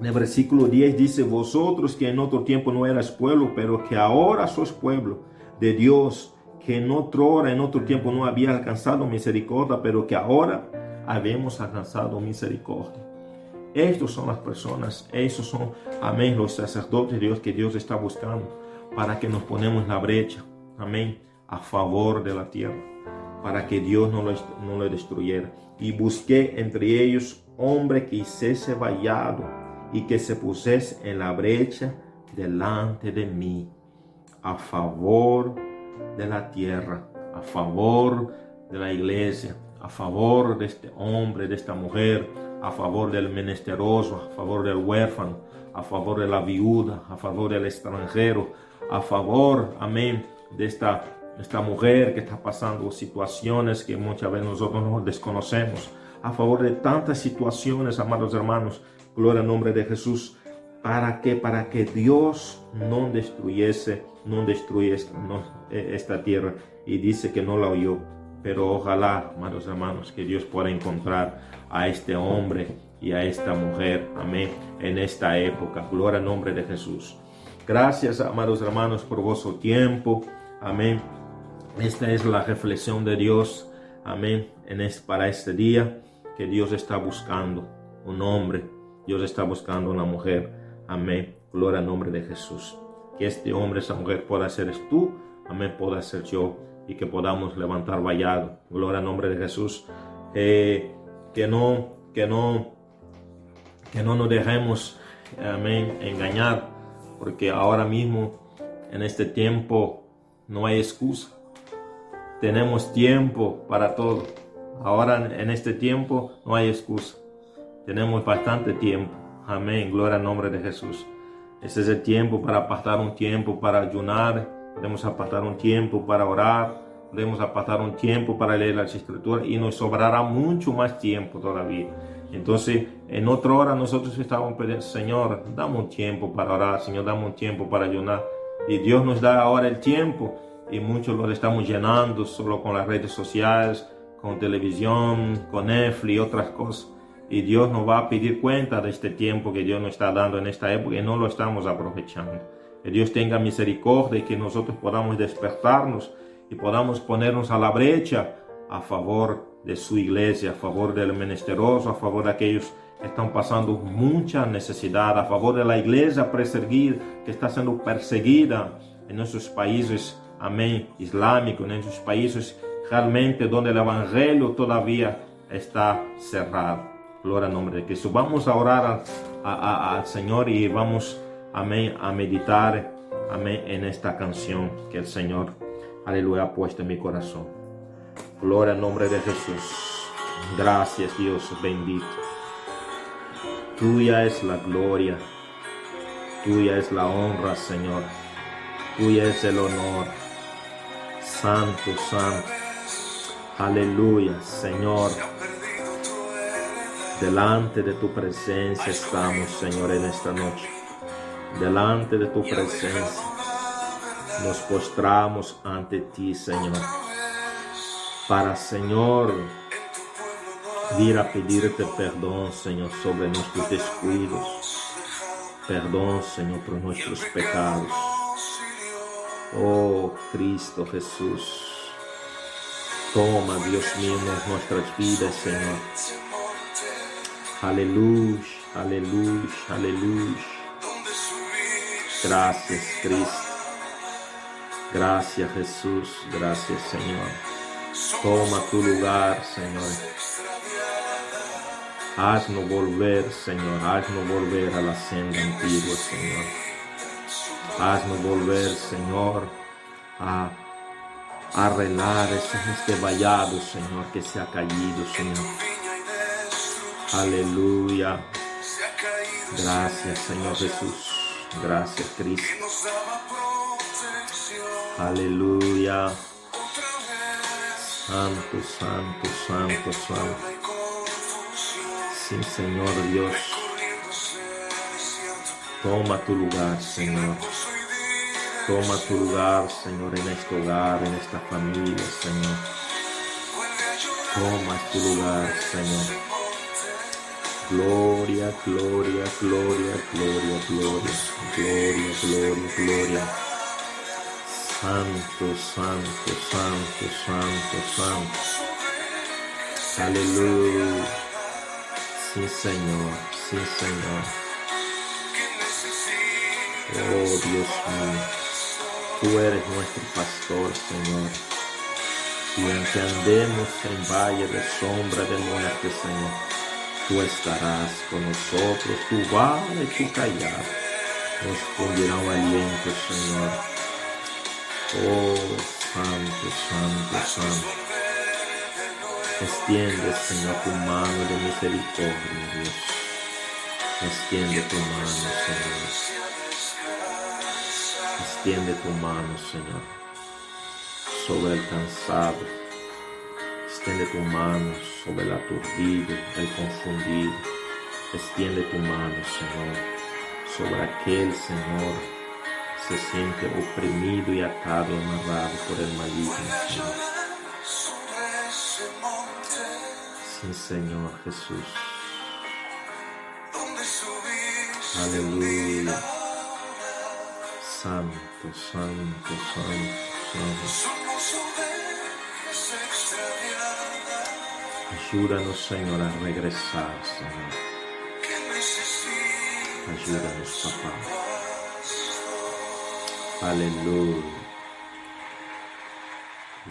en el versículo 10 dice, vosotros que en otro tiempo no eras pueblo, pero que ahora sois pueblo de Dios, que en otro hora, en otro tiempo no había alcanzado misericordia, pero que ahora habemos alcanzado misericordia. Estos son las personas, estos son, amén, los sacerdotes de Dios que Dios está buscando para que nos ponemos la brecha. Amén a favor de la tierra, para que Dios no lo, no lo destruyera. Y busqué entre ellos hombre que hiciese vallado y que se pusiese en la brecha delante de mí, a favor de la tierra, a favor de la iglesia, a favor de este hombre, de esta mujer, a favor del menesteroso, a favor del huérfano, a favor de la viuda, a favor del extranjero, a favor, amén, de esta esta mujer que está pasando situaciones que muchas veces nosotros no desconocemos, a favor de tantas situaciones, amados hermanos, gloria al nombre de Jesús, para que para que Dios no destruyese, no destruyese e, esta tierra. Y dice que no la oyó, pero ojalá, amados hermanos, que Dios pueda encontrar a este hombre y a esta mujer, amén, en esta época, gloria al nombre de Jesús. Gracias, amados hermanos, por vuestro tiempo, amén. Esta es la reflexión de Dios, amén, en este, para este día que Dios está buscando un hombre, Dios está buscando una mujer, amén, gloria al nombre de Jesús. Que este hombre, esa mujer pueda ser tú, amén, pueda ser yo y que podamos levantar vallado, gloria al nombre de Jesús. Eh, que no, que no, que no nos dejemos, amén, engañar, porque ahora mismo, en este tiempo, no hay excusa tenemos tiempo para todo. Ahora en este tiempo no hay excusa. Tenemos bastante tiempo. Amén. Gloria al nombre de Jesús. Ese es el tiempo para apartar un tiempo para ayunar. Podemos apartar un tiempo para orar. Podemos apartar un tiempo para leer las escrituras y nos sobrará mucho más tiempo todavía. Entonces, en otra hora nosotros estábamos pidiendo, Señor, dame un tiempo para orar, Señor, dame un tiempo para ayunar. Y Dios nos da ahora el tiempo y muchos los estamos llenando solo con las redes sociales, con televisión, con Netflix y otras cosas. Y Dios nos va a pedir cuenta de este tiempo que Dios nos está dando en esta época y no lo estamos aprovechando. Que Dios tenga misericordia y que nosotros podamos despertarnos y podamos ponernos a la brecha a favor de su iglesia, a favor del menesteroso, a favor de aquellos que están pasando mucha necesidad, a favor de la iglesia perseguida, que está siendo perseguida en nuestros países, amén, islámicos, en nuestros países realmente donde el evangelio todavía está cerrado. Gloria al nombre de Cristo. Vamos a orar al Señor y vamos, amén, a meditar, amén, en esta canción que el Señor, aleluya, ha puesto en mi corazón. Gloria al nombre de Jesús. Gracias Dios bendito. Tuya es la gloria. Tuya es la honra, Señor. Tuya es el honor. Santo, santo. Aleluya, Señor. Delante de tu presencia estamos, Señor, en esta noche. Delante de tu presencia nos postramos ante ti, Señor. Para, Señor, ir a pedirte perdón, Señor, sobre nuestros descuidos. Perdón, Señor, por nuestros pecados. Oh, Cristo Jesús. Toma, Dios mío, nuestras vidas, Señor. Aleluya, aleluya, aleluya. Gracias, Cristo. Gracias, Jesús. Gracias, Señor. Toma tu lugar, Señor. Haznos volver, Señor. Haznos volver a la senda antigua, Señor. Haznos volver, Señor, a arreglar este vallado, Señor, que se ha caído, Señor. Aleluya. Gracias, Señor Jesús. Gracias, Cristo. Aleluya. Santo, santo, santo, santo. Sí, Señor Dios. Toma tu lugar, Señor. Toma tu lugar, Señor, en este hogar, en esta familia, Señor. Toma tu lugar, Señor. Gloria, gloria, gloria, gloria, gloria, gloria, gloria, gloria. Santo, santo, santo, santo, santo. Aleluya. Sí, Señor, sí, Señor. Oh, Dios mío. Tú eres nuestro pastor, Señor. Y aunque andemos en valle de sombra de muerte, Señor, tú estarás con nosotros, tu vara y tu callado nos fundirán aliento, Señor. Oh, Santo, Santo, Santo. Extiende, Señor, tu mano de misericordia, Dios. Extiende tu mano, Señor. Extiende tu mano, Señor, sobre el cansado. Extiende tu mano sobre el aturdido, el confundido. Extiende tu mano, Señor, sobre aquel, Señor, se siente oprimido y atado y amarrado por el maligno, Señor. Sí, Señor Jesús. Aleluya. Santo, santo, santo, santo. Ayúdanos, Señor, a regresar, Señor. Ayúdanos, papá. Aleluya.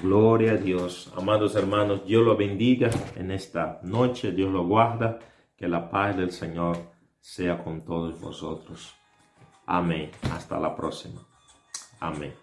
Gloria a Dios. Amados hermanos, Dios lo bendiga en esta noche. Dios lo guarda. Que la paz del Señor sea con todos vosotros. Amém. Hasta la próxima. Amém.